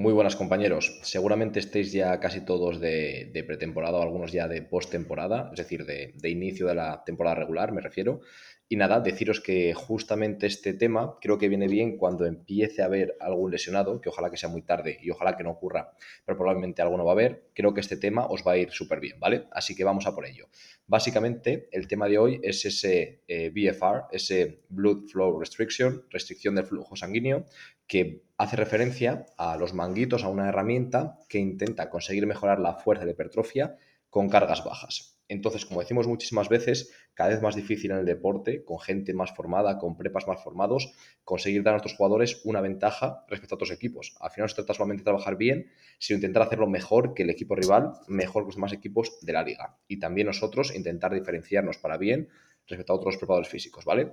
Muy buenas compañeros. Seguramente estéis ya casi todos de, pretemporada o algunos ya de postemporada, es decir, de, de, inicio de la temporada regular, me refiero. Y nada, deciros que justamente este tema creo que viene bien cuando empiece a haber algún lesionado, que ojalá que sea muy tarde y ojalá que no ocurra, pero probablemente alguno va a haber. Creo que este tema os va a ir súper bien, ¿vale? Así que vamos a por ello. Básicamente, el tema de hoy es ese eh, BFR, ese Blood Flow Restriction, restricción del flujo sanguíneo, que hace referencia a los manguitos, a una herramienta que intenta conseguir mejorar la fuerza de hipertrofia con cargas bajas. Entonces, como decimos muchísimas veces, cada vez más difícil en el deporte, con gente más formada, con prepas más formados, conseguir dar a nuestros jugadores una ventaja respecto a otros equipos. Al final no se trata solamente de trabajar bien, sino intentar hacerlo mejor que el equipo rival, mejor que los demás equipos de la liga. Y también nosotros intentar diferenciarnos para bien respecto a otros preparadores físicos, ¿vale?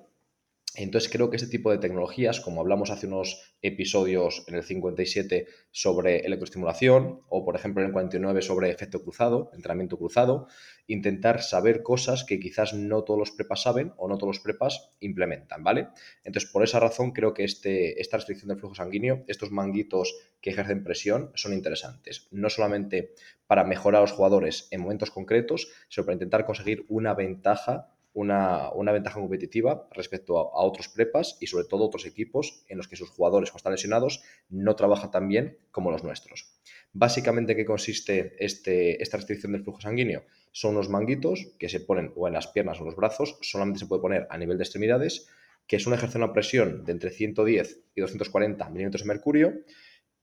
Entonces creo que este tipo de tecnologías, como hablamos hace unos episodios en el 57 sobre electroestimulación o por ejemplo en el 49 sobre efecto cruzado, entrenamiento cruzado, intentar saber cosas que quizás no todos los prepas saben o no todos los prepas implementan, ¿vale? Entonces por esa razón creo que este, esta restricción del flujo sanguíneo, estos manguitos que ejercen presión son interesantes, no solamente para mejorar a los jugadores en momentos concretos, sino para intentar conseguir una ventaja una, ventaja competitiva respecto a, otros prepas y sobre todo otros equipos en los que sus jugadores cuando están lesionados no trabajan tan bien como los nuestros. Básicamente, ¿qué consiste este, esta restricción del flujo sanguíneo? Son unos manguitos que se ponen o en las piernas o en los brazos, solamente se puede poner a nivel de extremidades, que son ejercer una presión de entre 110 y 240 milímetros de mercurio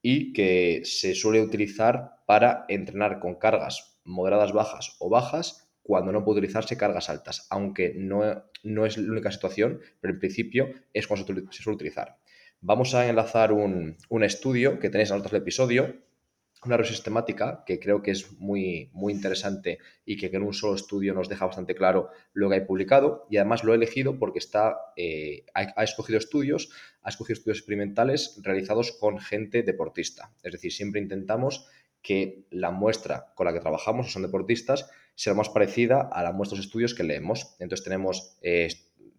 y que se suele utilizar para entrenar con cargas moderadas bajas o bajas cuando no puede utilizarse cargas altas, aunque no, no es la única situación, pero en principio es cuando se, suele utilizar. Vamos a enlazar un, estudio que tenéis en otro episodio, una red sistemática que creo que es muy, muy interesante y que en un solo estudio nos deja bastante claro lo que hay publicado y además lo he elegido porque está, eh, ha, escogido estudios, ha escogido estudios experimentales realizados con gente deportista. Es decir, siempre intentamos que la muestra con la que trabajamos, son deportistas, sea más parecida a la muestra de estudios que leemos. Entonces tenemos eh,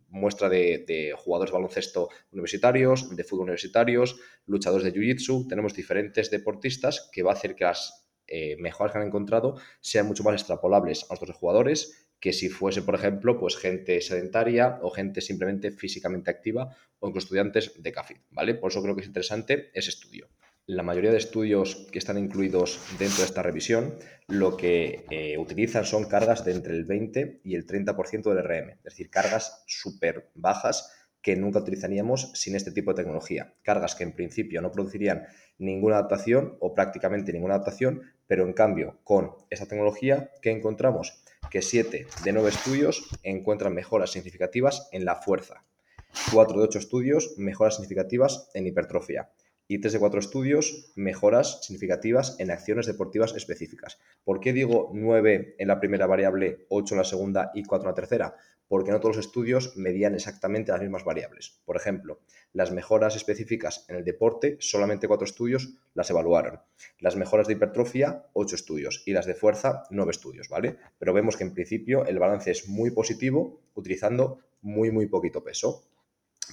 muestra de, jugadores de baloncesto universitarios, de fútbol universitarios, luchadores de jiu-jitsu, tenemos diferentes deportistas que va a hacer que las eh, mejoras que han encontrado sean mucho más extrapolables a nuestros jugadores que si fuese, por ejemplo, pues gente sedentaria o gente simplemente físicamente activa o incluso estudiantes de CAFID, ¿vale? Por eso creo que es interesante ese estudio la mayoría de estudios que están incluidos dentro de esta revisión lo que eh, utilizan son cargas de entre el 20 y el 30% del RM, es decir, cargas súper bajas que nunca utilizaríamos sin este tipo de tecnología. Cargas que en principio no producirían ninguna adaptación o prácticamente ninguna adaptación, pero en cambio con esta tecnología, ¿qué encontramos? Que 7 de 9 estudios encuentran mejoras significativas en la fuerza, 4 de 8 estudios mejoras significativas en hipertrofia y 3 de 4 estudios, mejoras significativas en acciones deportivas específicas. ¿Por qué digo 9 en la primera variable, 8 en la segunda y 4 en la tercera? Porque no todos los estudios medían exactamente las mismas variables. Por ejemplo, las mejoras específicas en el deporte, solamente 4 estudios las evaluaron. Las mejoras de hipertrofia, 8 estudios. Y las de fuerza, 9 estudios, ¿vale? Pero vemos que en principio el balance es muy positivo utilizando muy, muy poquito peso.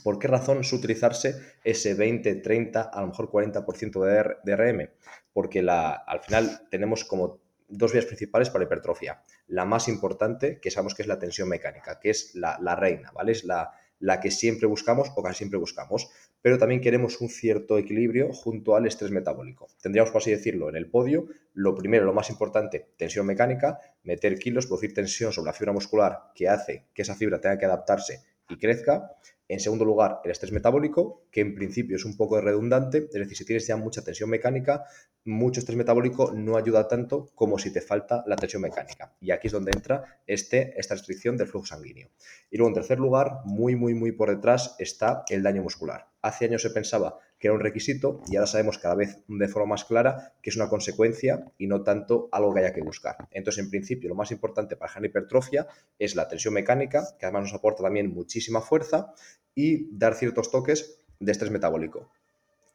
¿Por qué razón es utilizarse ese 20, 30, a lo mejor 40% de, de RM? Porque la, al final tenemos como dos vías principales para la hipertrofia. La más importante, que sabemos que es la tensión mecánica, que es la, reina, ¿vale? Es la, la, que siempre buscamos o casi siempre buscamos. Pero también queremos un cierto equilibrio junto al estrés metabólico. Tendríamos, por así decirlo, en el podio, lo primero, lo más importante, tensión mecánica, meter kilos, producir tensión sobre la fibra muscular que hace que esa fibra tenga que adaptarse y crezca. En segundo lugar, el estrés metabólico, que en principio es un poco redundante, es decir, si tienes ya mucha tensión mecánica, mucho estrés metabólico no ayuda tanto como si te falta la tensión mecánica. Y aquí es donde entra este, esta restricción del flujo sanguíneo. Y luego, en tercer lugar, muy, muy, muy por detrás está el daño muscular. Hace años se pensaba que era un requisito y ahora sabemos cada vez de forma más clara que es una consecuencia y no tanto algo que haya que buscar. Entonces, en principio, lo más importante para generar hipertrofia es la tensión mecánica, que además nos aporta también muchísima fuerza, y dar ciertos toques de estrés metabólico.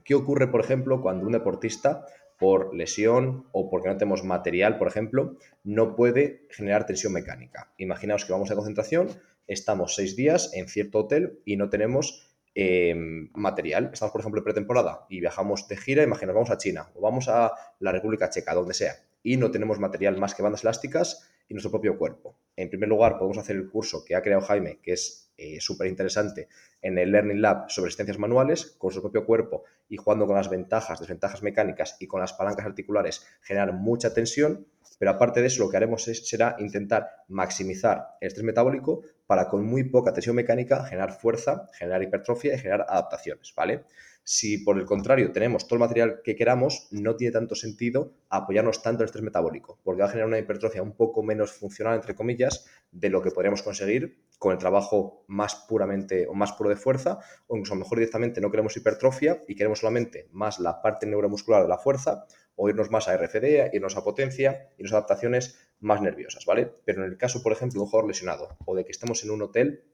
¿Qué ocurre, por ejemplo, cuando un deportista, por lesión o porque no tenemos material, por ejemplo, no puede generar tensión mecánica? Imaginaos que vamos a concentración, estamos seis días en cierto hotel y no tenemos em, material. Estamos, por ejemplo, en pretemporada y viajamos de gira, imaginaos, vamos a China o vamos a la República Checa, donde sea, y no tenemos material más que bandas elásticas y nuestro propio cuerpo. En primer lugar, podemos hacer el curso que ha creado Jaime, que es eh, súper interesante, en el Learning Lab sobre asistencias manuales, con su propio cuerpo y jugando con las ventajas, desventajas mecánicas y con las palancas articulares, generar mucha tensión. Pero aparte de eso, lo que haremos será intentar maximizar el estrés metabólico para con muy poca tensión mecánica generar fuerza, generar hipertrofia y generar adaptaciones, ¿vale? Si por el contrario tenemos todo el material que queramos, no tiene tanto sentido apoyarnos tanto en el estrés metabólico, porque va a generar una hipertrofia un poco menos funcional, entre comillas, de lo que podríamos conseguir con el trabajo más puramente o más puro de fuerza, o incluso mejor directamente no queremos hipertrofia y queremos solamente más la parte neuromuscular de la fuerza, o irnos más a RFD, irnos a potencia, irnos a adaptaciones más nerviosas, ¿vale? Pero en el caso, por ejemplo, de un jugador lesionado o de que estemos en un hotel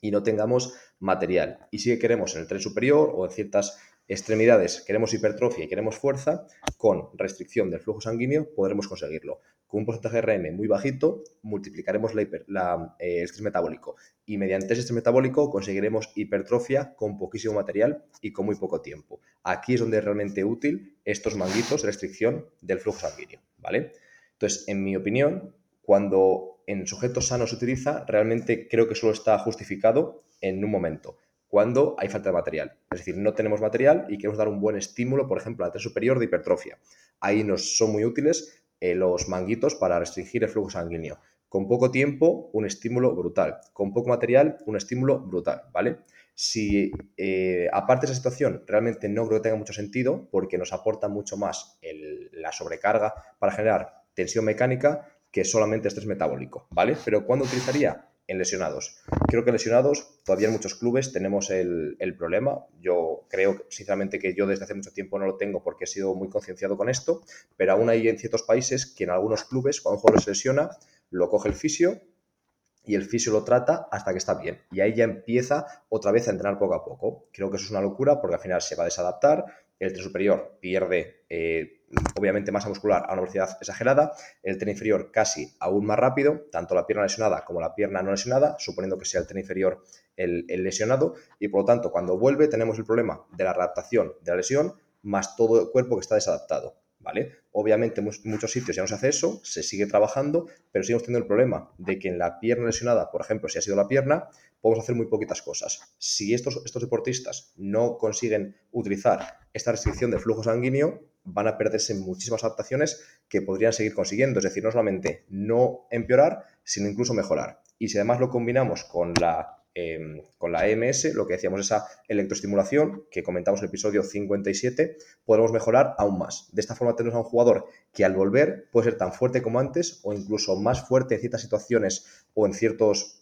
y no tengamos material. Y si queremos en el tren superior o en ciertas extremidades queremos hipertrofia y queremos fuerza, con restricción del flujo sanguíneo podremos conseguirlo. Con un porcentaje RM muy bajito, multiplicaremos la, eh, el estrés metabólico y mediante ese estrés metabólico conseguiremos hipertrofia con poquísimo material y con muy poco tiempo. Aquí es donde es realmente útil estos manguitos de restricción del flujo sanguíneo, ¿vale? Entonces, en mi opinión, cuando en sujetos sanos se utiliza, realmente creo que solo está justificado en un momento, cuando hay falta de material. Es decir, no tenemos material y queremos dar un buen estímulo, por ejemplo, a la superior de hipertrofia. Ahí nos son muy útiles eh, los manguitos para restringir el flujo sanguíneo. Con poco tiempo, un estímulo brutal. Con poco material, un estímulo brutal, ¿vale? Si eh, aparte de esa situación realmente no creo que tenga mucho sentido porque nos aporta mucho más la sobrecarga para generar tensión mecánica, que solamente estrés metabólico, ¿vale? Pero ¿cuándo utilizaría? En lesionados. Creo que lesionados, todavía en muchos clubes tenemos el, problema. Yo creo, sinceramente, que yo desde hace mucho tiempo no lo tengo porque he sido muy concienciado con esto, pero aún hay en ciertos países que en algunos clubes, cuando un jugador se lesiona, lo coge el fisio y el fisio lo trata hasta que está bien. Y ahí ya empieza otra vez a entrenar poco a poco. Creo que eso es una locura porque al final se va a desadaptar, el tren superior pierde eh, obviamente masa muscular a una velocidad exagerada, el tren inferior casi aún más rápido, tanto la pierna lesionada como la pierna no lesionada, suponiendo que sea el tren inferior el, lesionado, y por lo tanto cuando vuelve tenemos el problema de la adaptación de la lesión más todo el cuerpo que está desadaptado. ¿Vale? Obviamente en muchos sitios ya no se hace eso, se sigue trabajando, pero seguimos teniendo el problema de que en la pierna lesionada, por ejemplo, si ha sido la pierna, podemos hacer muy poquitas cosas. Si estos, estos deportistas no consiguen utilizar esta restricción del flujo sanguíneo, van a perderse muchísimas adaptaciones que podrían seguir consiguiendo. Es decir, no solamente no empeorar, sino incluso mejorar. Y si además lo combinamos con la, em, con la EMS, lo que decíamos, esa electroestimulación que comentamos en el episodio 57, podemos mejorar aún más. De esta forma tenemos a un jugador que al volver puede ser tan fuerte como antes o incluso más fuerte en ciertas situaciones o en ciertos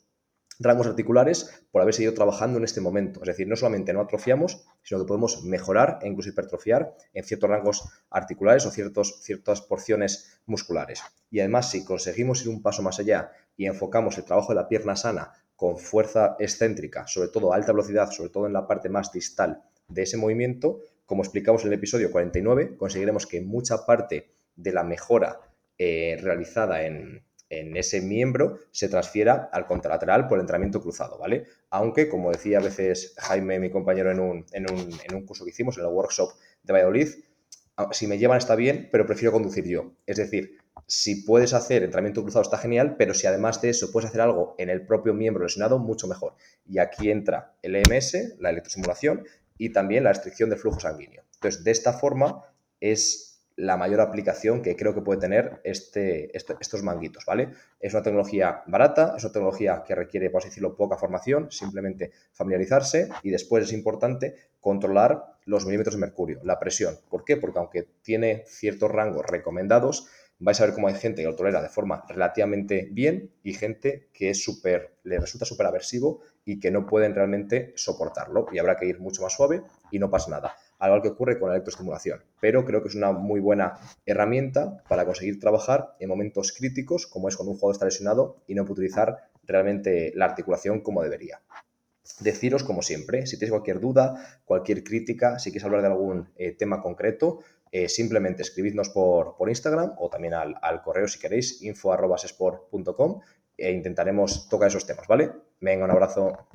rangos articulares por haber seguido trabajando en este momento. Es decir, no solamente no atrofiamos, sino que podemos mejorar e incluso hipertrofiar en ciertos rangos articulares o ciertas porciones musculares. Y además, si conseguimos ir un paso más allá y enfocamos el trabajo de la pierna sana con fuerza excéntrica, sobre todo a alta velocidad, sobre todo en la parte más distal de ese movimiento, como explicamos en el episodio 49, conseguiremos que mucha parte de la mejora eh, realizada en, en ese miembro se transfiera al contralateral por el entrenamiento cruzado, ¿vale? Aunque, como decía a veces Jaime, mi compañero, en un, en un, en un curso que hicimos, en el workshop de Valladolid, ah, si me llevan está bien, pero prefiero conducir yo. Es decir, si puedes hacer entrenamiento cruzado está genial, pero si además de eso puedes hacer algo en el propio miembro lesionado, mucho mejor. Y aquí entra el EMS, la electrosimulación, y también la restricción del flujo sanguíneo. Entonces, de esta forma es la mayor aplicación que creo que puede tener este, este, estos manguitos, ¿vale? Es una tecnología barata, es una tecnología que requiere, por así decirlo, poca formación, simplemente familiarizarse y después es importante controlar los milímetros de mercurio, la presión. ¿Por qué? Porque aunque tiene ciertos rangos recomendados, vais a ver cómo hay gente que lo tolera de forma relativamente bien y gente que es súper, le resulta súper aversivo y que no pueden realmente soportarlo y habrá que ir mucho más suave y no pasa nada algo que ocurre con la electroestimulación. Pero creo que es una muy buena herramienta para conseguir trabajar en momentos críticos, como es cuando un jugador está lesionado y no puede utilizar realmente la articulación como debería. Deciros, como siempre, si tenéis cualquier duda, cualquier crítica, si queréis hablar de algún eh, tema concreto, eh, simplemente escribidnos por, por Instagram o también al, correo si queréis, info.sport.com e intentaremos tocar esos temas, ¿vale? Venga, un abrazo.